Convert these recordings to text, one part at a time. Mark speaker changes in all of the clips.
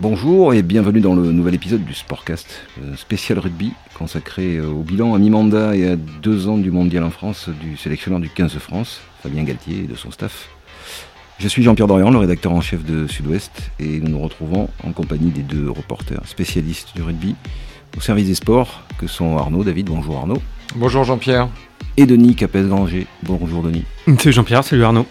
Speaker 1: Bonjour et bienvenue dans le nouvel épisode du Sportcast euh, spécial rugby consacré euh, au bilan à mi-mandat et à deux ans du mondial en France du sélectionneur du 15 de France, Fabien Galtier et de son staff. Je suis Jean-Pierre Dorian, le rédacteur en chef de Sud-Ouest et nous nous retrouvons en compagnie des deux reporters spécialistes du rugby au service des sports que sont Arnaud, David, bonjour Arnaud.
Speaker 2: Bonjour Jean-Pierre.
Speaker 1: Et Denis Capes-Granger, bonjour Denis.
Speaker 3: Salut Jean-Pierre, salut Arnaud.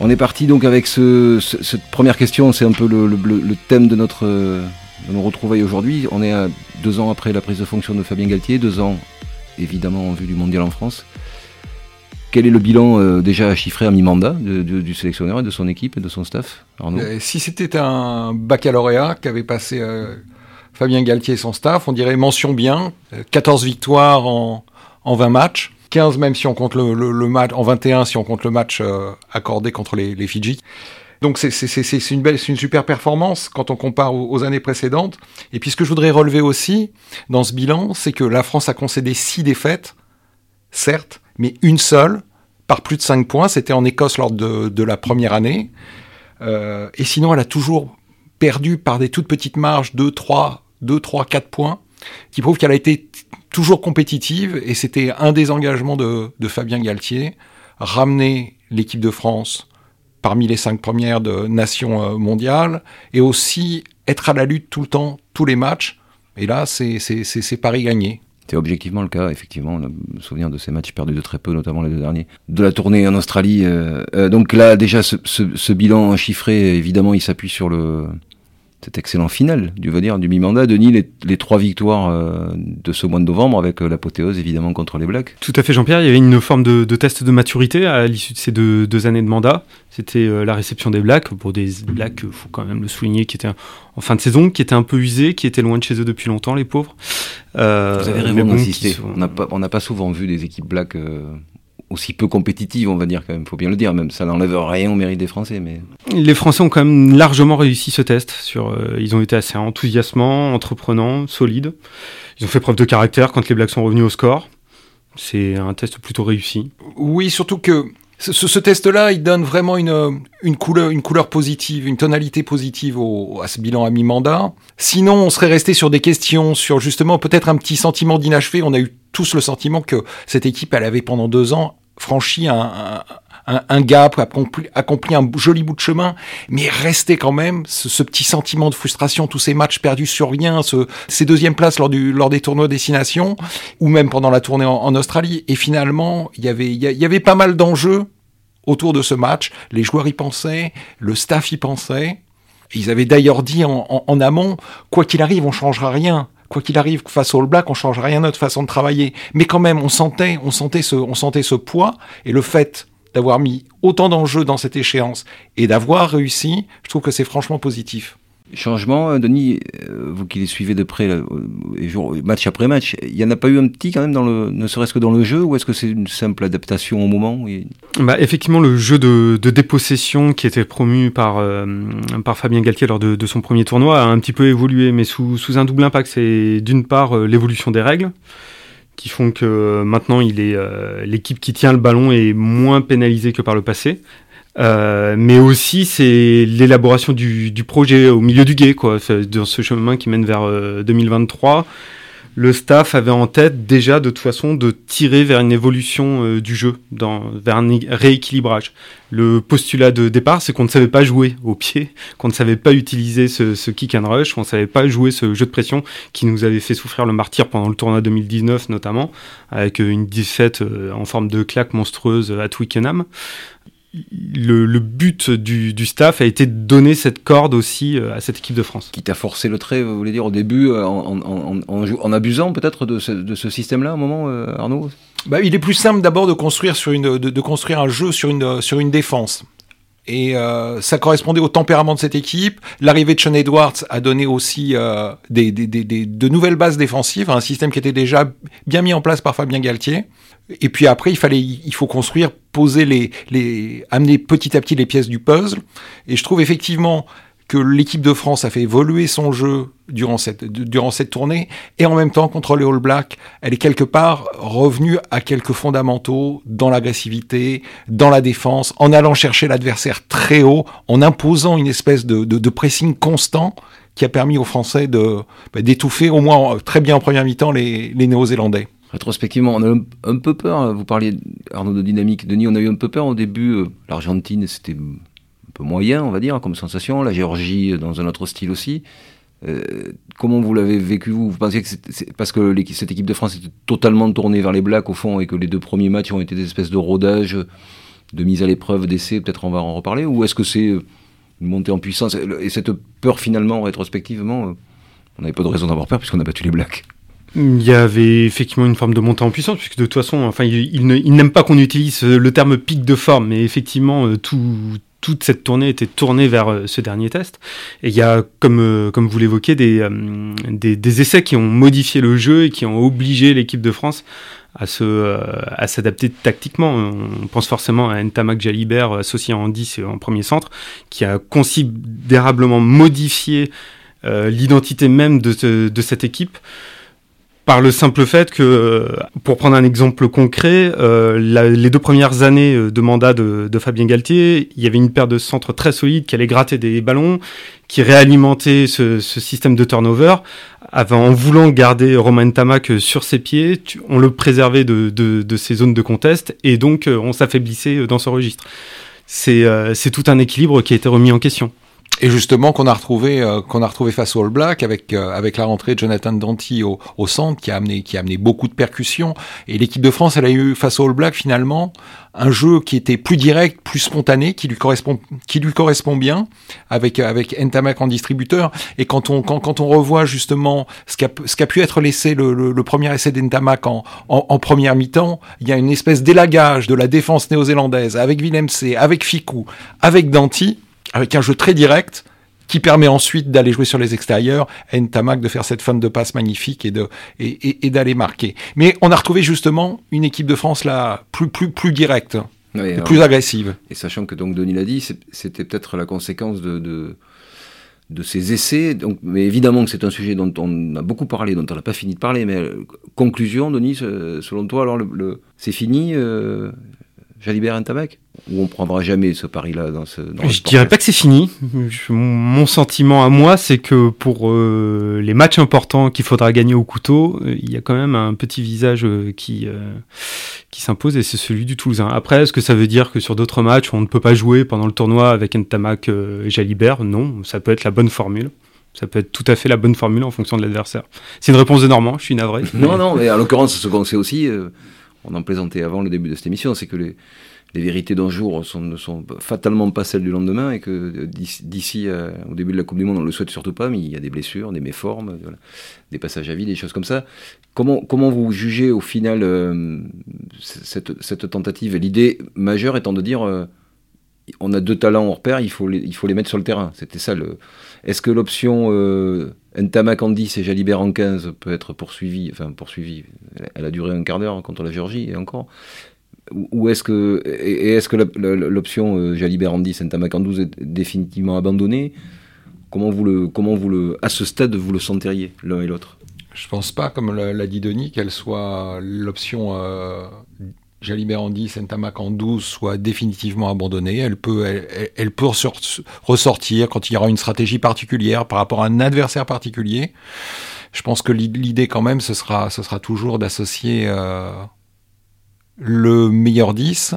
Speaker 1: On est parti donc avec cette première question, c'est un peu le, thème de notre de nos retrouvailles aujourd'hui. On est à deux ans après la prise de fonction de Fabien Galtier, deux ans évidemment en vue du mondial en France. Quel est le bilan euh, déjà chiffré à mi-mandat du sélectionneur et de son équipe et de son staff
Speaker 2: Arnaud? Euh, Si c'était un baccalauréat qu'avait passé euh, Fabien Galtier et son staff, on dirait mention bien, 14 victoires en, en 20 matchs. 15 même si on compte le, match, en 21 si on compte le match euh, accordé contre les, Fidji. Donc c'est une belle, c'est une super performance quand on compare aux, années précédentes. Et puis ce que je voudrais relever aussi dans ce bilan, c'est que la France a concédé 6 défaites, certes, mais une seule par plus de 5 points. C'était en Écosse lors de, de la première année. Euh, et sinon, elle a toujours perdu par des toutes petites marges, 2, 3, 2, 3, 4 points, qui prouve qu'elle a été toujours compétitive, et c'était un des engagements de, Fabien Galtier, ramener l'équipe de France parmi les cinq premières de nations euh, mondiales, et aussi être à la lutte tout le temps, tous les matchs. Et là, c'est Paris gagné.
Speaker 1: C'est objectivement le cas, effectivement. On me souvient de ces matchs perdus de très peu, notamment les deux derniers. De la tournée en Australie. Euh, euh, donc là, déjà, ce, ce, bilan chiffré, évidemment, il s'appuie sur le, cet excellent final, du veut dire, du mi-mandat. Denis, les, les trois victoires euh, de ce mois de novembre, avec euh, l'apothéose évidemment contre les Blacks.
Speaker 3: Tout à fait, Jean-Pierre. Il y avait une forme de, test de maturité à l'issue de ces deux, années de mandat. C'était euh, la réception des Blacks, pour des Blacks, il faut quand même le souligner, qui étaient en fin de saison, qui étaient un peu usés, qui étaient loin de chez eux depuis longtemps, les pauvres.
Speaker 1: Vous avez raison d'insister. On n'a pas, souvent vu des équipes Blacks aussi peu compétitive, on va dire quand même, faut bien le dire, même ça n'enlève rien au mérite des Français. Mais
Speaker 3: les Français ont quand même largement réussi ce test. Sur, euh, ils ont été assez enthousiasmants, entreprenants, solides. Ils ont fait preuve de caractère quand les Blacks sont revenus au score. C'est un test plutôt réussi.
Speaker 2: Oui, surtout que ce, test-là, il donne vraiment une, une, couleur, une couleur positive, une tonalité positive au, à ce bilan à mi-mandat. Sinon, on serait resté sur des questions, sur justement peut-être un petit sentiment d'inachevé. On a eu tous le sentiment que cette équipe, elle avait pendant deux ans franchi un, un, un gap, accompli, accompli, un joli bout de chemin, mais restait quand même ce, petit sentiment de frustration, tous ces matchs perdus sur rien, ce, ces deuxièmes places lors, du, lors des tournois destination, ou même pendant la tournée en, Australie. Et finalement, il y avait, il y avait pas mal d'enjeux autour de ce match. Les joueurs y pensaient, le staff y pensait. Ils avaient d'ailleurs dit en, en amont, quoi qu'il arrive, on changera rien quoi qu'il arrive face au All Black, on change rien à notre façon de travailler. Mais quand même, on sentait, on sentait ce, on sentait ce poids et le fait d'avoir mis autant d'enjeux dans cette échéance et d'avoir réussi, je trouve que c'est franchement positif.
Speaker 1: Changement, euh, Denis, euh, vous qui les suivez de près, match après match, il n'y en a pas eu un petit quand même, dans le, ne serait-ce que dans le jeu, ou est-ce que c'est une simple adaptation au moment
Speaker 3: bah, Effectivement, le jeu de, dépossession qui était promu par, euh, par Fabien Galtier lors de, son premier tournoi a un petit peu évolué, mais sous, sous un double impact. C'est d'une part l'évolution des règles, qui font que maintenant il est l'équipe qui tient le ballon est moins pénalisée que par le passé. Euh, mais aussi c'est l'élaboration du, projet au milieu du guet, dans ce chemin qui mène vers 2023. Euh, le staff avait en tête déjà de toute façon de tirer vers une évolution euh, du jeu, vers un rééquilibrage. Le postulat de départ, c'est qu'on ne savait pas jouer au pied, qu'on ne savait pas utiliser ce, ce kick and rush, qu'on ne savait pas jouer ce jeu de pression qui nous avait fait souffrir le martyr pendant le tournoi 2019 notamment, avec une défaite en forme de claque monstrueuse à Twickenham le, but du, staff a été de donner cette corde aussi euh, à cette équipe de France.
Speaker 1: Qui t'a forcé le trait, vous voulez dire, au début, euh, en, abusant peut-être de ce, système-là, au moment, euh, Arnaud?
Speaker 2: Bah, Il est plus simple d'abord de construire, sur une, de, construire un jeu sur une, sur une défense. Et ça correspondait au tempérament de cette équipe. L'arrivée de Sean Edwards a donné aussi des, de nouvelles bases défensives, un système qui était déjà bien mis en place par Fabien Galtier. Et puis après, il fallait, il faut construire, poser les, les, amener petit à petit les pièces du puzzle. Et je trouve effectivement que l'équipe de France a fait évoluer son jeu durant cette, durant cette tournée, et en même temps, contre les All Blacks, elle est quelque part revenue à quelques fondamentaux dans l'agressivité, dans la défense, en allant chercher l'adversaire très haut, en imposant une espèce de, de, pressing constant qui a permis aux Français de bah, d'étouffer au moins très bien en première mi-temps les, les Néo-Zélandais.
Speaker 1: Rétrospectivement, on a un, peu peur, hein. vous parliez Arnaud de dynamique, Denis, on a eu un peu peur au début, euh, l'Argentine c'était peu moyen, on va dire, comme sensation. La Géorgie, dans un autre style aussi. Euh, comment vous l'avez vécu vous? Vous pensez que c'est parce que cette équipe de France était totalement tournée vers les Blacks au fond et que les deux premiers matchs ont été des espèces de rodage, de mise à l'épreuve, d'essai, peut-être on va en reparler Ou est-ce que c'est une montée en puissance? Et cette peur finalement, rétrospectivement, euh, on n'avait pas de raison d'avoir peur puisqu'on a battu les Blacks
Speaker 3: il y avait effectivement une forme de montée en puissance, puisque de toute façon, enfin, il, il n'aime pas qu'on utilise le terme pic de forme, mais effectivement, euh, tout, toute cette tournée était tournée vers euh, ce dernier test. Et il y a, comme, euh, vous l'évoquez, euh, des, essais qui ont modifié le jeu et qui ont obligé l'équipe de France à se à s'adapter tactiquement. On pense forcément à Ntamak Jalibert associé en 10 et en premier centre, qui a considérablement modifié l'identité même de cette équipe par le simple fait que, euh, pour prendre un exemple concret, euh, les deux premières années euh, de mandat de, Fabien Galtier, il y avait une paire de centres très solides qui allait gratter des ballons, qui réalimentait ce, système de turnover. en voulant garder Romain Tamac sur ses pieds, on le préservait de, de, ces zones de contest et donc on s'affaiblissait dans ce registre. C'est tout un équilibre qui a été remis en question
Speaker 2: et justement qu'on a retrouvé euh, qu'on a retrouvé face au All Black avec euh, avec la rentrée de Jonathan Danty au, au, centre qui a amené qui a amené beaucoup de percussions. Et l'équipe de France elle a eu face au All Black finalement un jeu qui était plus direct plus spontané qui lui correspond qui lui correspond bien avec avec Ntamak en distributeur. Et quand on quand, quand on revoit justement ce qu'a ce qu'a pu être l'essai le, le, premier essai d'Ntamak en, en, en première mi-temps il y a une espèce d'élagage de la défense néo-zélandaise avec Willem C avec Ficou avec Danty avec un jeu très direct qui permet ensuite d'aller jouer sur les extérieurs, à Ntamak de faire cette fin de passe magnifique et de et, d'aller marquer. Mais on a retrouvé justement une équipe de France là plus plus plus directe, plus agressive.
Speaker 1: Et sachant que donc Denis l'a dit, c'était peut-être la conséquence de, de ces essais. Donc, mais évidemment que c'est un sujet dont on a beaucoup parlé, dont on n'a pas fini de parler. Mais euh, conclusion, Denis, selon toi, alors le, c'est fini. Euh, Jalibert Ntamak ou on prendra jamais ce pari-là dans ce. Dans
Speaker 3: je dirais pas que c'est fini. mon sentiment à moi, c'est que pour euh, les matchs importants qu'il faudra gagner au couteau, euh, il y a quand même un petit visage euh, qui qui s'impose et c'est celui du Toulousain. Après, est-ce que ça veut dire que sur d'autres matchs, on ne peut pas jouer pendant le tournoi avec Ntamak et Jalibert? Non, ça peut être la bonne formule. Ça peut être tout à fait la bonne formule en fonction de l'adversaire. C'est une réponse de Normand, je suis navré.
Speaker 1: non, non, mais en l'occurrence, ce qu'on sait aussi, on en plaisantait avant le début de cette émission, c'est que les, les vérités d'un jour ne sont fatalement pas celles du lendemain et que d'ici euh, au début de la Coupe du Monde, on ne le souhaite surtout pas, mais il y a des blessures, des méformes, des passages à vide, des choses comme ça. Comment, comment vous jugez au final euh, cette, tentative? L'idée majeure étant de dire euh, on a deux talents hors pair, il faut les, il faut les mettre sur le terrain. C'était ça. Est-ce que l'option euh, Ntamak en 10 et Jalibert en 15 peut être poursuivie Enfin, poursuivie. Elle a duré un quart d'heure contre la Géorgie et encore ou est-ce que et est-ce que l'option euh, Jalibert en 10 Ntamak en 12 est définitivement abandonnée Comment vous le comment vous le à ce stade vous le senteriez l'un et l'autre?
Speaker 2: Je pense pas, comme l'a dit Denis, qu'elle soit l'option euh, Jalibert en 10, Ntamak en 12 soit définitivement abandonnée. Elle peut elle, elle peut ressortir quand il y aura une stratégie particulière par rapport à un adversaire particulier. Je pense que l'idée quand même ce sera ce sera toujours d'associer euh, le meilleur 10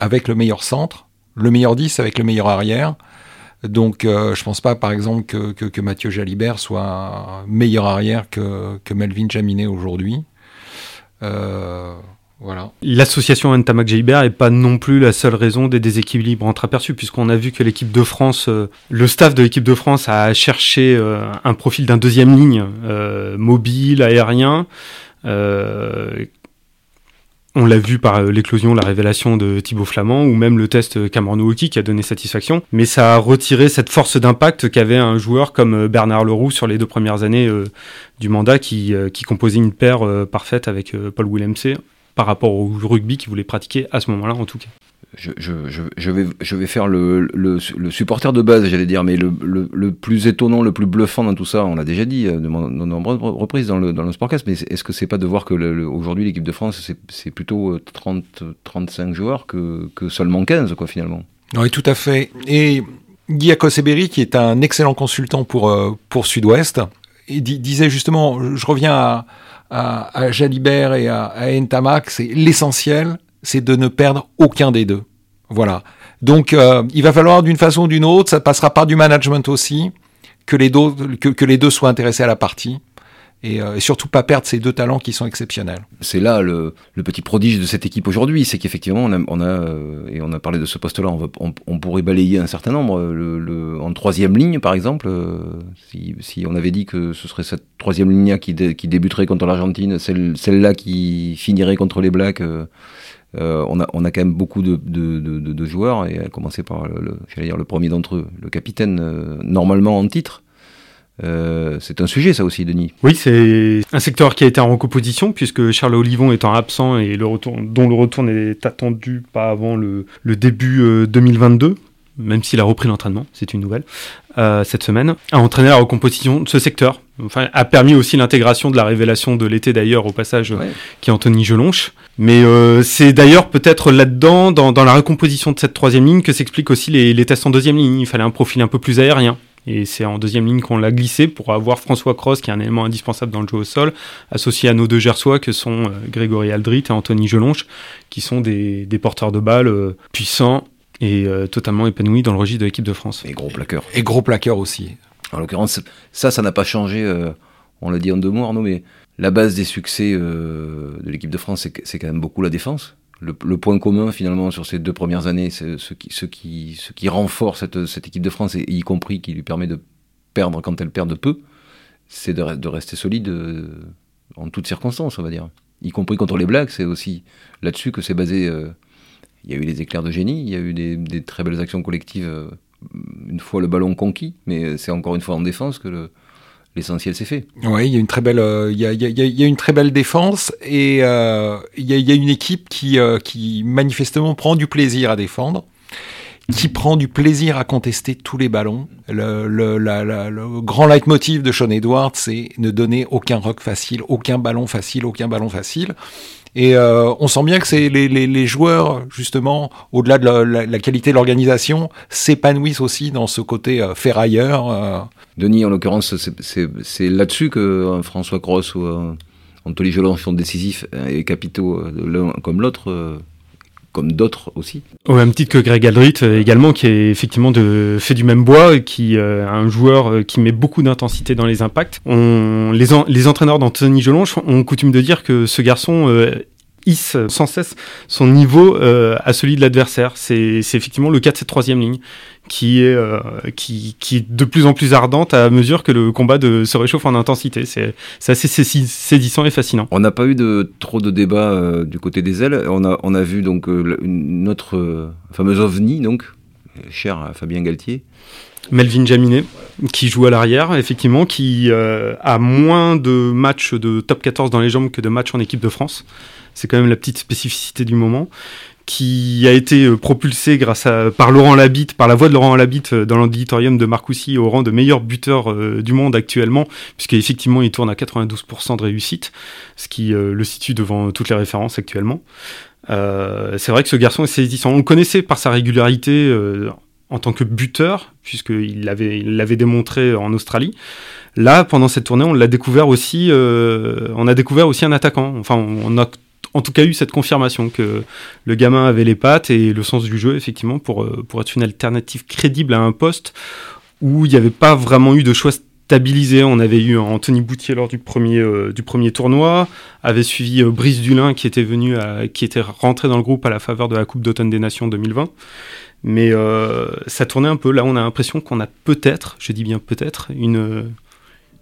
Speaker 2: avec le meilleur centre, le meilleur 10 avec le meilleur arrière. Donc euh, je pense pas par exemple que, que, Mathieu Jalibert soit meilleur arrière que, que Melvin Jaminet aujourd'hui. Euh, voilà.
Speaker 3: L'association Ntamak Jalibert n'est pas non plus la seule raison des déséquilibres entreaperçus, puisqu'on a vu que l'équipe de France, euh, le staff de l'équipe de France a cherché un profil d'un deuxième ligne, mobile, aérien, on l'a vu par euh, l'éclosion, la révélation de Thibaut Flamand, ou même le test euh, Cameron Wauki qui a donné satisfaction. Mais ça a retiré cette force d'impact qu'avait un joueur comme euh, Bernard Leroux sur les deux premières années du mandat, qui, qui composait une paire parfaite avec Paul Willemse par rapport au rugby qu'il voulait pratiquer à ce moment-là en tout cas.
Speaker 1: Je, vais, faire le, le, supporter de base, j'allais dire, mais le, plus étonnant, le plus bluffant dans tout ça, on l'a déjà dit de, de nombreuses reprises dans le, dans le Sportcast, mais est-ce que c'est pas de voir que aujourd'hui l'équipe de France, c'est plutôt 30, 35 joueurs que, seulement 15, quoi, finalement?
Speaker 2: Oui, tout à fait. Et Guy Akoseberi, qui est un excellent consultant pour, pour Sud-Ouest, disait justement, je reviens à Jalibert et à, à Ntamak, c'est l'essentiel, c'est de ne perdre aucun des deux. Voilà. Donc, euh, il va falloir d'une façon ou d'une autre, ça passera par du management aussi, que les, deux, que, les deux soient intéressés à la partie. Et, euh, et, surtout pas perdre ces deux talents qui sont exceptionnels.
Speaker 1: C'est là le, petit prodige de cette équipe aujourd'hui, c'est qu'effectivement on a, euh, et on a parlé de ce poste-là, on, pourrait balayer un certain nombre. En troisième ligne par exemple, si, on avait dit que ce serait cette troisième ligne qui, qui débuterait contre l'Argentine, celle, celle-là qui finirait contre les Blacks. Euh, on, a, on quand même beaucoup de, joueurs, et à commencer par le, le, dire, le premier d'entre eux, le capitaine, normalement en titre, euh, c'est un sujet, ça aussi, Denis.
Speaker 3: Oui, c'est un secteur qui a été en recomposition, puisque Charles Olivon étant absent et le retour, dont le retour n'est attendu pas avant le, le début euh, 2022, même s'il a repris l'entraînement, c'est une nouvelle, euh, cette semaine, a entraîné la recomposition de ce secteur. Enfin, a permis aussi l'intégration de la révélation de l'été d'ailleurs au passage, ouais. qui est Anthony Gelonche. Mais euh, c'est d'ailleurs peut-être là-dedans, dans, dans, la recomposition de cette troisième ligne, que s'expliquent aussi les, les tests en deuxième ligne. Il fallait un profil un peu plus aérien. Et c'est en deuxième ligne qu'on l'a glissé pour avoir François Cross, qui est un élément indispensable dans le jeu au sol, associé à nos deux Gersois, que sont euh, Grégory Aldrit et Anthony Gelonche, qui sont des, des porteurs de balles euh, puissants et euh, totalement épanouis dans le registre de l'équipe de France.
Speaker 1: Et gros plaqueurs.
Speaker 2: Et gros plaqueurs aussi.
Speaker 1: En l'occurrence, ça, ça n'a pas changé, euh, on l'a dit en deux mots, Arnaud, mais la base des succès euh, de l'équipe de France, c'est quand même beaucoup la défense le, le, point commun finalement sur ces deux premières années, c'est ce qui, ce qui, ce qui renforce cette, cette équipe de France, et y compris qui lui permet de perdre quand elle perd de peu, c'est de, de, rester solide euh, en toutes circonstances, on va dire. Y compris contre les Blacks, c'est aussi là-dessus que c'est basé. Euh, il y a eu des éclairs de génie, il y a eu des, très belles actions collectives euh, une fois le ballon conquis, mais c'est encore une fois en défense que le, l'essentiel c'est fait.
Speaker 2: Oui, il y a une très belle, y a, une très belle défense et euh, il, y a, une équipe qui, euh, qui manifestement prend du plaisir à défendre, qui prend du plaisir à contester tous les ballons. Le, le grand leitmotiv de Sean Edwards, c'est ne donner aucun rock facile, aucun ballon facile, aucun ballon facile. Et euh, on sent bien que c'est les, joueurs, justement, au-delà de la, qualité de l'organisation, s'épanouissent aussi dans ce côté euh, ferrailleur. Euh.
Speaker 1: Denis, en l'occurrence, c'est là-dessus que François Cross ou Anthony Jolon sont décisifs et capitaux l'un comme l'autre comme d'autres aussi.
Speaker 3: Au même titre que Greg Aldrit également, qui est effectivement de, fait du même bois, qui euh, un joueur qui met beaucoup d'intensité dans les impacts. On, les, les entraîneurs d'Anthony Jolonge ont coutume de dire que ce garçon euh, hisse sans cesse son niveau euh, à celui de l'adversaire. C'est effectivement le cas de cette troisième ligne qui est, euh, qui, qui, est de plus en plus ardente à mesure que le combat de, se réchauffe en intensité. C'est assez saisissant et fascinant.
Speaker 1: On n'a pas eu de, trop de débats euh, du côté des ailes. On a, on a vu donc notre fameuse ovni, donc, cher à Fabien Galtier.
Speaker 3: Melvin Jaminet, qui joue à l'arrière, effectivement, qui euh, a moins de matchs de top 14 dans les jambes que de matchs en équipe de France. C'est quand même la petite spécificité du moment qui a été propulsé grâce à, par Laurent Labitte, par la voix de Laurent Labitte dans l'auditorium de Marcoussis au rang de meilleur buteur euh, du monde actuellement, puisqu'effectivement il tourne à 92% de réussite, ce qui euh, le situe devant toutes les références actuellement. Euh, c'est vrai que ce garçon est saisissant. On le connaissait par sa régularité euh, en tant que buteur, puisqu'il l'avait, il l'avait démontré en Australie. Là, pendant cette tournée, on l'a découvert aussi, euh, on a découvert aussi un attaquant. Enfin, on a en tout cas eu cette confirmation que le gamin avait les pattes et le sens du jeu, effectivement, pour, pour être une alternative crédible à un poste où il n'y avait pas vraiment eu de choix stabilisé. On avait eu Anthony Boutier lors du premier, euh, du tournoi, avait suivi euh, Brice Dulin qui était venu, qui était rentré dans le groupe à la faveur de la Coupe d'automne des Nations 2020. Mais euh, ça tournait un peu. Là, on a l'impression qu'on a peut-être, je dis bien peut-être, une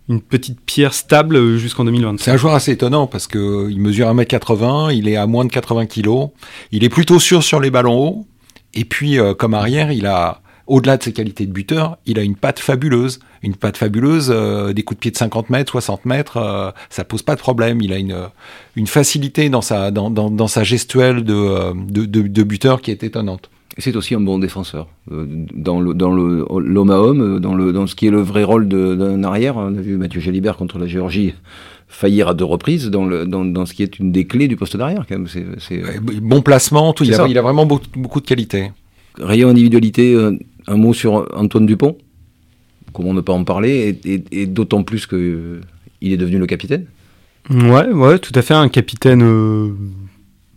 Speaker 3: une petite pierre stable jusqu'en 2020.
Speaker 2: C'est un joueur assez étonnant parce que il mesure 1m80, il est à moins de 80 kg, il est plutôt sûr sur les ballons hauts, et puis euh, comme arrière, il a au-delà de ses qualités de buteur, il a une patte fabuleuse. Une patte fabuleuse, euh, des coups de pied de 50 mètres, 60 mètres, euh, ça pose pas de problème. Il a une, une facilité dans sa, dans, dans, dans sa gestuelle euh, de, de, de, buteur qui est étonnante.
Speaker 1: Et c'est aussi un bon défenseur. Euh, dans le dans le l'homme à homme, dans le dans ce qui est le vrai rôle d'un arrière, on a vu Mathieu Jalibert contre la Géorgie faillir à deux reprises dans, le, dans, dans, ce qui est une des clés du poste d'arrière. Quand même, c'est,
Speaker 2: bon placement, tout. Il a, il a, vraiment beaucoup, beaucoup de qualités.
Speaker 1: Rayon individualité, un mot sur Antoine Dupont Comment ne pas en parler Et, et, d'autant plus qu'il euh, il est devenu le capitaine
Speaker 3: Ouais, ouais, tout à fait. Un capitaine euh,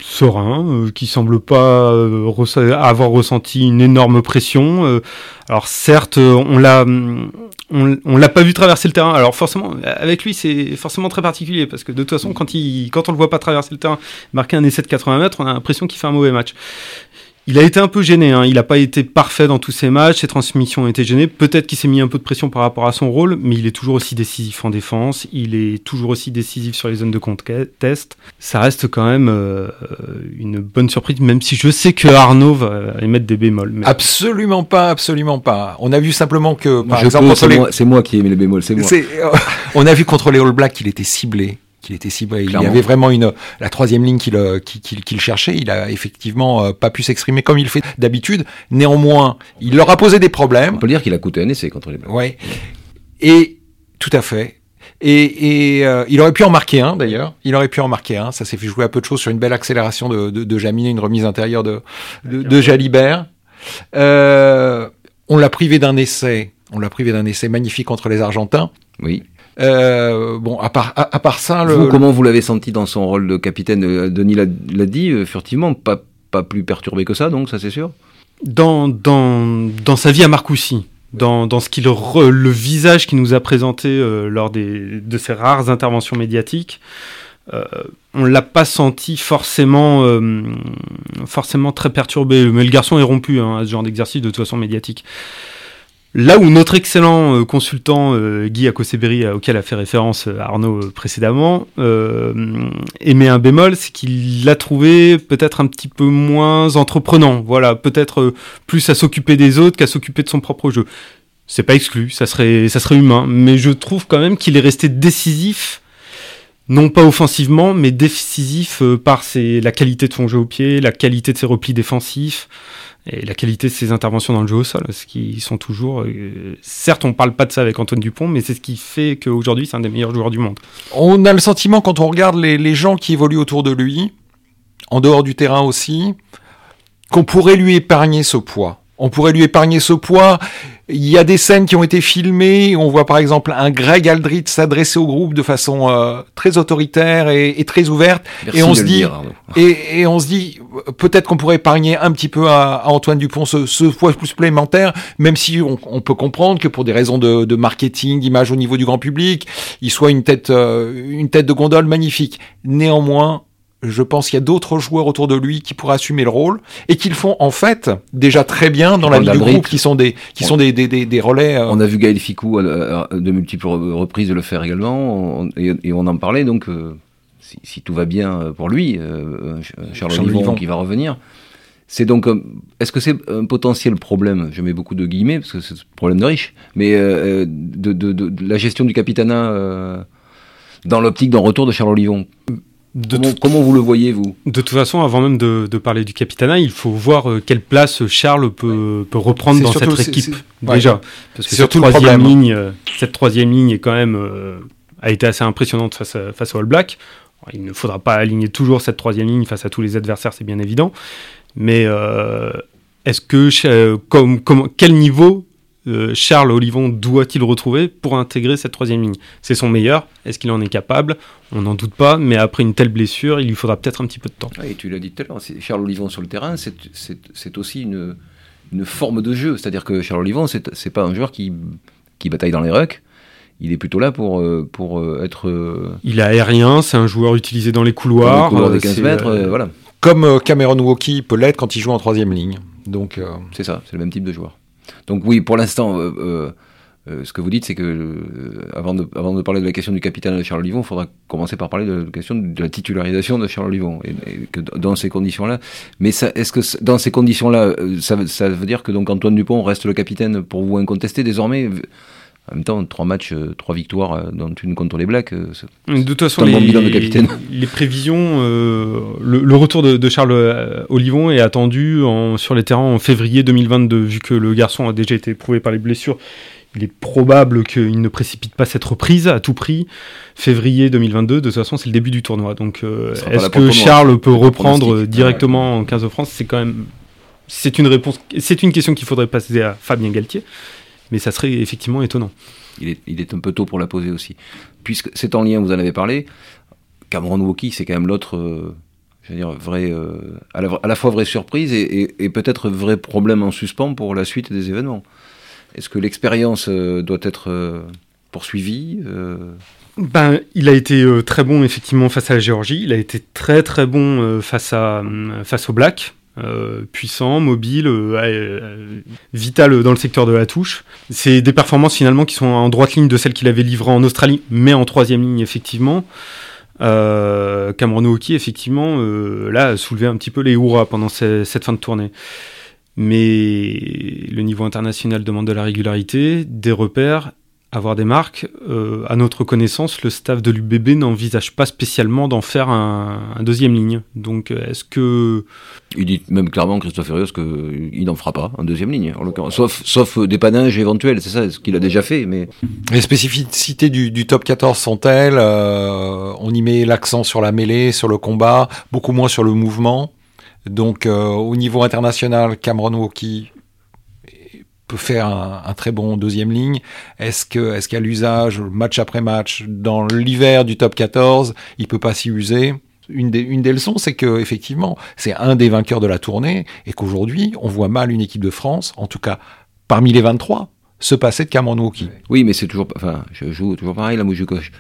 Speaker 3: serein, euh, qui semble pas avoir ressenti une énorme pression. alors certes, on l'a, on, on l'a pas vu traverser le terrain. Alors forcément, avec lui, c'est forcément très particulier parce que de toute façon, quand il, quand on le voit pas traverser le terrain, marquer un essai de 80 mètres, on a l'impression qu'il fait un mauvais match. Il a été un peu gêné, hein. il n'a pas été parfait dans tous ses matchs, ses transmissions ont été gênées. Peut-être qu'il s'est mis un peu de pression par rapport à son rôle, mais il est toujours aussi décisif en défense, il est toujours aussi décisif sur les zones de contest. Ça reste quand même euh, une bonne surprise, même si je sais que Arnaud va émettre des bémols.
Speaker 2: Absolument pas, absolument pas. On a vu simplement que,
Speaker 1: par exemple, c'est moi, qui ai mis les bémols, c'est moi.
Speaker 2: on a vu contre les All Blacks qu'il était ciblé qu'il était ciblé. Il y avait vraiment une la troisième ligne qu'il cherchait. Il a effectivement euh, pas pu s'exprimer comme il fait d'habitude. Néanmoins, il leur a posé des problèmes.
Speaker 1: On peut dire qu'il a coûté un essai contre les Blancs.
Speaker 2: Ouais. Et tout à fait. Et, et euh, il aurait pu en marquer un d'ailleurs. Il aurait pu en marquer un. Ça s'est fait jouer à peu de choses sur une belle accélération de, de, de Jaminet, une remise intérieure de, de, de Jalibert. Euh, on l'a privé d'un essai. On l'a privé d'un essai magnifique contre les Argentins.
Speaker 1: Oui.
Speaker 2: Euh, bon, à part, à, part ça, le,
Speaker 1: comment vous l'avez senti dans son rôle de capitaine euh, Denis l'a dit euh, furtivement, pas, pas plus perturbé que ça, donc ça c'est sûr?
Speaker 3: Dans, dans, dans sa vie à Marcoussis, dans, dans ce qu'il le visage qu'il nous a présenté lors des, de ses rares interventions médiatiques, euh, on l'a pas senti forcément, forcément très perturbé. Mais le garçon est rompu hein, à ce genre d'exercice de toute façon médiatique. Là où notre excellent euh, consultant euh, Guy Akoseberi, euh, auquel a fait référence Arnaud précédemment, émet un bémol, c'est qu'il l'a trouvé peut-être un petit peu moins entreprenant. Voilà, peut-être plus à s'occuper des autres qu'à s'occuper de son propre jeu. C'est pas exclu, ça serait, ça serait humain, mais je trouve quand même qu'il est resté décisif non pas offensivement, mais décisif par ses, la qualité de son jeu au pied, la qualité de ses replis défensifs et la qualité de ses interventions dans le jeu au sol, ce qui sont toujours. Euh, certes, on parle pas de ça avec Antoine Dupont, mais c'est ce qui fait qu'aujourd'hui, c'est un des meilleurs joueurs du monde.
Speaker 2: On a le sentiment, quand on regarde les gens qui évoluent autour de lui, en dehors du terrain aussi, qu'on pourrait lui épargner ce poids. On pourrait lui épargner ce poids il y a des scènes qui ont été filmées. On voit par exemple un Greg Aldrit s'adresser au groupe de façon euh, très autoritaire et, et très ouverte.
Speaker 1: et on se dit,
Speaker 2: et, et, on se dit, peut-être qu'on pourrait épargner un petit peu à, à Antoine Dupont ce, ce poids supplémentaire, même si on, on, peut comprendre que pour des raisons de, de marketing, d'image au niveau du grand public, il soit une tête, euh, une tête de gondole magnifique. Néanmoins, je pense qu'il y a d'autres joueurs autour de lui qui pourraient assumer le rôle et qu'ils font en fait déjà très bien dans la vie du groupe, qui sont des qui sont des, des, des, des relais.
Speaker 1: Euh. On a vu Gaël Ficou euh, euh, de multiples reprises le faire également et, on en parlait donc si, si, tout va bien pour lui, Charles, Charles qui va revenir. C'est donc, est-ce que c'est un potentiel problème? Je mets beaucoup de guillemets parce que c'est un problème de riche, mais de, de, de, de, la gestion du capitanat dans l'optique d'un retour de Charles Olivon comment, vous le voyez, vous?
Speaker 3: De toute façon, avant même de, parler du capitana, il faut voir euh, quelle place Charles peut, peut reprendre dans cette équipe. déjà. Parce que cette troisième, ligne, euh, cette troisième ligne est quand même, euh, a été assez impressionnante face, à, face au All Black. Il ne faudra pas aligner toujours cette troisième ligne face à tous les adversaires, c'est bien évident. Mais est-ce que, comme, comme, quel niveau euh, Charles Olivon doit-il retrouver pour intégrer cette troisième ligne? C'est son meilleur. Est-ce qu'il en est capable? On n'en doute pas, mais après une telle blessure, il lui faudra peut-être un petit peu de temps.
Speaker 1: et tu l'as dit tout à l'heure, Charles Olivon sur le terrain, c'est aussi une, une, forme de jeu. C'est-à-dire que Charles Olivon, c'est pas un joueur qui, qui bataille dans les rucks. Il est plutôt là pour, euh, pour euh, être.
Speaker 3: Il est aérien, c'est un joueur utilisé dans les couloirs.
Speaker 1: Dans les couloirs des 15 mètres, voilà.
Speaker 2: Comme Cameron Walkie peut l'être quand il joue en troisième ligne. Donc
Speaker 1: c'est ça, c'est le même type de joueur. Donc oui, pour l'instant, euh, euh, euh, ce que vous dites, c'est que avant, de, parler de la question du capitaine de Charles Olivon, il faudra commencer par parler de la question de la titularisation de Charles Olivon. Et, que dans ces conditions-là, mais est-ce que dans ces conditions-là, ça, ça, veut dire que donc Antoine Dupont reste le capitaine pour vous incontesté désormais? En même temps, trois matchs, trois victoires, dont une contre les Blacks.
Speaker 3: De toute façon, les, de capitaine. les prévisions, le, retour de, Charles Olivon est attendu en, sur les terrains en février 2022, vu que le garçon a déjà été éprouvé par les blessures il est probable qu'il ne précipite pas cette reprise à tout prix. Février 2022, de toute façon, c'est le début du tournoi. Donc, euh, est-ce que Charles peut reprendre directement en 15 de France? C'est quand même, c'est une réponse, c'est une question qu'il faudrait passer à Fabien Galtier, mais ça serait effectivement étonnant.
Speaker 1: Il est, il est un peu tôt pour la poser aussi, puisque c'est en lien, vous en avez parlé. Cameron Woki, c'est quand même l'autre. Euh, je veux dire, vrai, euh, à, la, fois vraie surprise et, et peut-être vrai problème en suspens pour la suite des événements. Est-ce que l'expérience euh, doit être poursuivie
Speaker 3: ben, il a été très bon effectivement face à la Géorgie. Il a été très très bon face à face au Black. Puissant, mobile, vital dans le secteur de la touche. C'est des performances finalement qui sont en droite ligne de celles qu'il avait livrées en Australie, mais en troisième ligne effectivement. Cameron Hockey effectivement là a soulevé un petit peu les hurrahs pendant cette fin de tournée. Mais le niveau international demande de la régularité, des repères, avoir des marques. Euh, à notre connaissance, le staff de l'UBB n'envisage pas spécialement d'en faire un, deuxième ligne. Donc, est-ce que...
Speaker 1: Il dit même clairement, Christophe Furios, qu'il n'en fera pas un deuxième ligne, en sauf, sauf dépannage éventuel, c'est ça, ce qu'il a déjà fait. Mais...
Speaker 2: Les spécificités du, top 14 sont-elles euh, On y met l'accent sur la mêlée, sur le combat, beaucoup moins sur le mouvement donc euh, au niveau international, Cameron Walkie peut faire un, très bon deuxième ligne. Est-ce que est-ce qu'à l'usage match après match dans l'hiver du top 14, il peut pas s'y user? Une des, leçons, c'est que effectivement, c'est un des vainqueurs de la tournée et qu'aujourd'hui, on voit mal une équipe de France, en tout cas parmi les 23, se passer de Cameron Walkie.
Speaker 1: Oui, mais c'est toujours, enfin, je joue toujours pareil la mouche coche.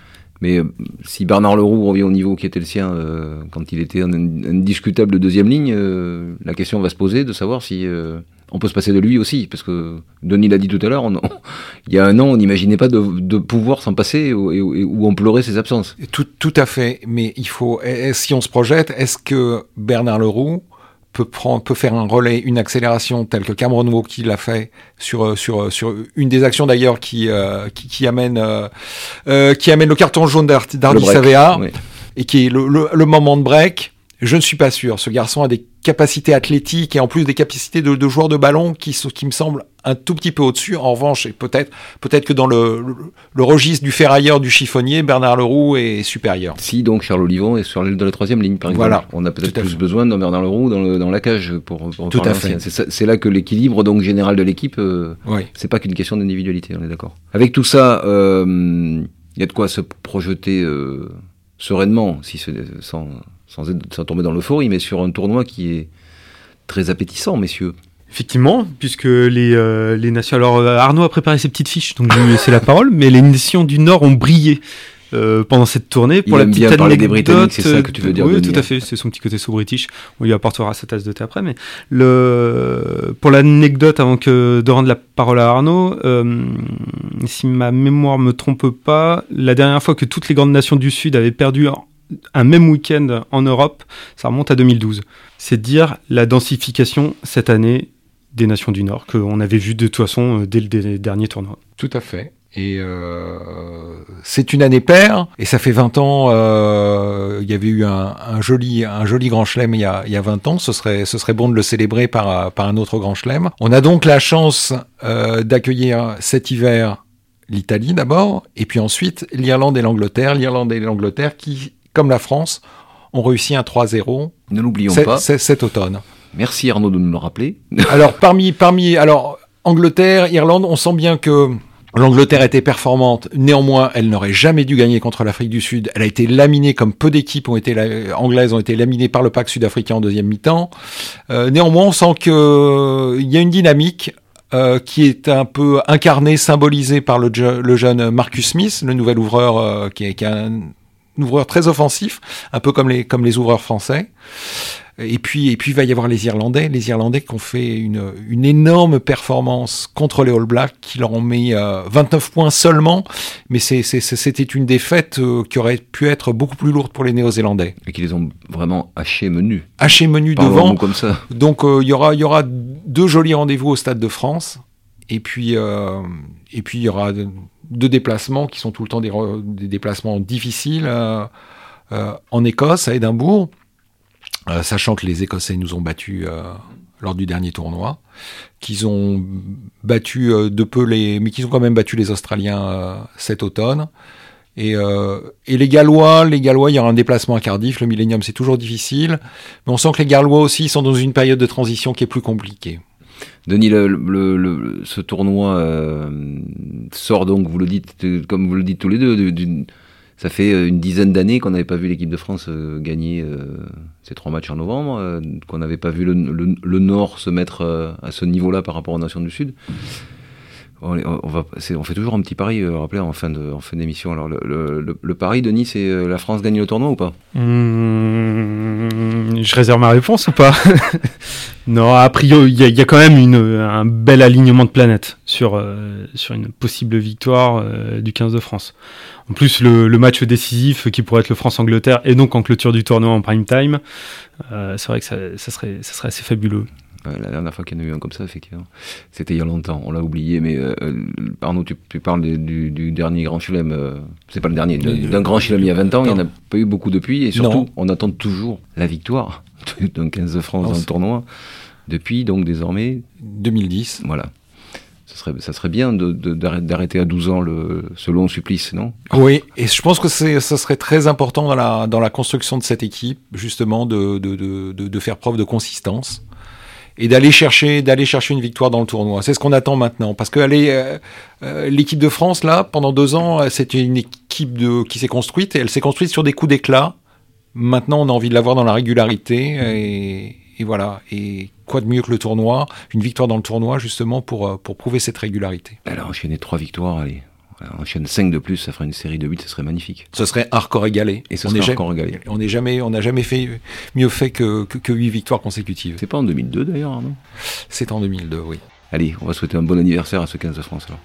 Speaker 1: Mais euh, si Bernard Leroux revient au niveau qui était le sien euh, quand il était un indiscutable deuxième ligne, euh, la question va se poser de savoir si on peut se passer de lui aussi. Parce que Denis l'a dit tout à l'heure, il y a un an, on n'imaginait pas de, pouvoir s'en passer ou, on pleurait ses absences.
Speaker 2: Tout, tout à fait. Mais il faut, si on se projette, est-ce que Bernard Leroux peut, prendre, peut faire un relais, une accélération telle que Cameron Wauquiez l'a fait sur, euh, sur, euh, sur une des actions d'ailleurs qui, euh, qui, qui, amène, euh, qui amène le carton jaune d'Ardi Savea et qui est le, le, moment de break. Je ne suis pas sûr. Ce garçon a des capacités athlétiques et en plus des capacités de, de joueur de ballon qui, qui me semblent un tout petit peu au-dessus. En revanche, et peut-être peut-être que dans le, le, registre du ferrailleur, du chiffonnier, Bernard Leroux est supérieur.
Speaker 1: Si donc Charles Olivon est sur la troisième ligne, par exemple. Voilà. On a peut-être plus besoin de Bernard Leroux dans, dans la cage pour, pour
Speaker 2: Tout à fait.
Speaker 1: C'est là que l'équilibre donc général de l'équipe, euh, c'est pas qu'une question d'individualité, on est d'accord. Avec tout ça, il euh, y a de quoi se projeter euh, sereinement, si sans sans, sans tomber dans l'euphorie, mais sur un tournoi qui est très appétissant, messieurs.
Speaker 3: Effectivement, puisque les, euh, les nations. Alors, euh, Arnaud a préparé ses petites fiches, donc je lui laisser la parole, mais les nations du Nord ont brillé. Euh, pendant cette tournée.
Speaker 1: Pour la petite bien parler des Britanniques, c'est ça que tu veux dire
Speaker 3: Oui, tout à fait. C'est son petit côté sous british. On lui apportera sa tasse de thé après. Mais le pour l'anecdote, avant que de rendre la parole à Arnaud, euh, si ma mémoire me trompe pas, la dernière fois que toutes les grandes nations du Sud avaient perdu un même week-end en Europe, ça remonte à 2012. C'est dire la densification cette année des nations du Nord, qu'on avait vu de toute façon euh, dès le dernier tournoi.
Speaker 2: Tout à fait. Et euh, c'est une année paire, et ça fait 20 ans, euh, il y avait eu un, joli, un joli grand chelem il y, a, y a 20 ans, ce serait, ce serait bon de le célébrer par, par un autre grand chelem. On a donc la chance d'accueillir cet hiver l'Italie d'abord, et puis ensuite l'Irlande et l'Angleterre, l'Irlande et l'Angleterre qui comme la France, ont réussi un 3-0.
Speaker 1: Ne l'oublions pas.
Speaker 2: Cet automne.
Speaker 1: Merci Arnaud de nous le rappeler.
Speaker 2: alors parmi parmi alors Angleterre, Irlande, on sent bien que L'Angleterre était performante, néanmoins, elle n'aurait jamais dû gagner contre l'Afrique du Sud. Elle a été laminée, comme peu d'équipes ont été anglaises ont été laminées par le pack sud-africain en deuxième mi-temps. Euh, néanmoins, on sent que euh, il y a une dynamique euh, qui est un peu incarnée, symbolisée par le, le, jeune Marcus Smith, le nouvel ouvreur qui, est, qui a un ouvreur très offensif, un peu comme les, comme les ouvreurs français. Et puis, et puis, il va y avoir les Irlandais, les Irlandais qui ont fait une, une énorme performance contre les All Blacks, qui leur ont mis 29 points seulement, mais c'était une défaite qui aurait pu être beaucoup plus lourde pour les Néo-Zélandais.
Speaker 1: Et qui les ont vraiment hachés menus.
Speaker 2: Hachés menus devant. Comme ça. Donc, il y aura, y aura deux jolis rendez-vous au Stade de France. Et puis, et puis il y aura deux déplacements qui sont tout le temps des, déplacements difficiles en Écosse, à Édimbourg. Euh, sachant que les Écossais nous ont battus euh, lors du dernier tournoi, qu'ils ont battu euh, de peu les, mais qu'ils ont quand même battu les Australiens cet automne. Et, et, les Gallois, les Gallois, il y aura un déplacement à Cardiff. Le Millennium, c'est toujours difficile, mais on sent que les Gallois aussi sont dans une période de transition qui est plus compliquée.
Speaker 1: Denis, le, ce tournoi sort donc, vous le dites, comme vous le dites tous les deux, ça fait euh, une dizaine d'années qu'on n'avait pas vu l'équipe de France euh, gagner euh, ces trois matchs en novembre, qu'on n'avait pas vu le, Nord se mettre à ce niveau-là par rapport aux nations du Sud. On, fait toujours un petit pari, rappelez, en fin de, en fin d'émission. Alors le, pari, Denis, c'est la France gagne le tournoi ou pas?
Speaker 3: Mmh, Je réserve ma réponse ou pas? Non, a priori, il y, a quand même un bel alignement de planètes sur, sur une possible victoire du 15 de France. En plus, le, match décisif qui pourrait être le France-Angleterre et donc en clôture du tournoi en prime time, euh, c'est vrai que ça, ça serait assez fabuleux.
Speaker 1: La dernière fois qu'il y en a eu un comme ça, effectivement, c'était il y a longtemps, on l'a oublié, mais euh, Arnaud, tu, parles du, dernier Grand Chelem, euh, c'est pas le dernier, d'un Grand Chelem il y a 20 ans, il n'y en a pas eu beaucoup depuis, et surtout, on attend toujours la victoire d'un 15 de France dans le tournoi, depuis donc désormais
Speaker 2: 2010.
Speaker 1: Voilà. Ça serait bien d'arrêter à 12 ans le, ce long supplice, non?
Speaker 2: Oui, et je pense que ça serait très important dans la, dans la construction de cette équipe, justement, de, de, de, de faire preuve de consistance et d'aller chercher, d'aller chercher une victoire dans le tournoi. C'est ce qu'on attend maintenant, parce que euh, euh, l'équipe de France, là, pendant deux ans, c'était une équipe de, qui s'est construite, et elle s'est construite sur des coups d'éclat. Maintenant, on a envie de la voir dans la régularité, et, et voilà. Et quoi de mieux que le tournoi, une victoire dans le tournoi justement pour, euh, pour prouver cette régularité.
Speaker 1: Alors enchaîner trois victoires, allez. Enchaîne cinq de plus, ça ferait une série de 8, ce serait magnifique.
Speaker 2: Ce serait hardcore égalé.
Speaker 1: Et ce on serait hardcore égalé.
Speaker 2: On jamais, n'a jamais fait mieux fait que, que, 8 victoires consécutives.
Speaker 1: C'est pas en 2002 d'ailleurs, non
Speaker 2: C'est en 2002, oui.
Speaker 1: Allez, on va souhaiter un bon anniversaire à ce 15 de France alors.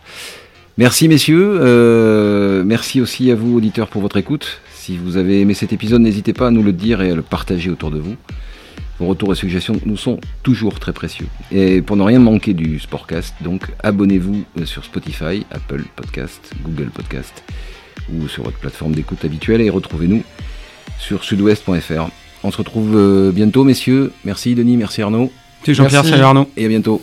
Speaker 1: Merci messieurs, euh, merci aussi à vous auditeurs pour votre écoute. Si vous avez aimé cet épisode, n'hésitez pas à nous le dire et à le partager autour de vous. Vos retours et suggestions nous sont toujours très précieux. Et pour ne rien manquer du Sportcast, donc abonnez-vous euh, sur Spotify, Apple Podcast, Google Podcast ou sur votre plateforme d'écoute habituelle et retrouvez-nous sur sudouest.fr. On se retrouve euh, bientôt, messieurs. Merci Denis, merci Arnaud.
Speaker 3: C'est Jean-Pierre, salut Arnaud.
Speaker 1: Et à bientôt.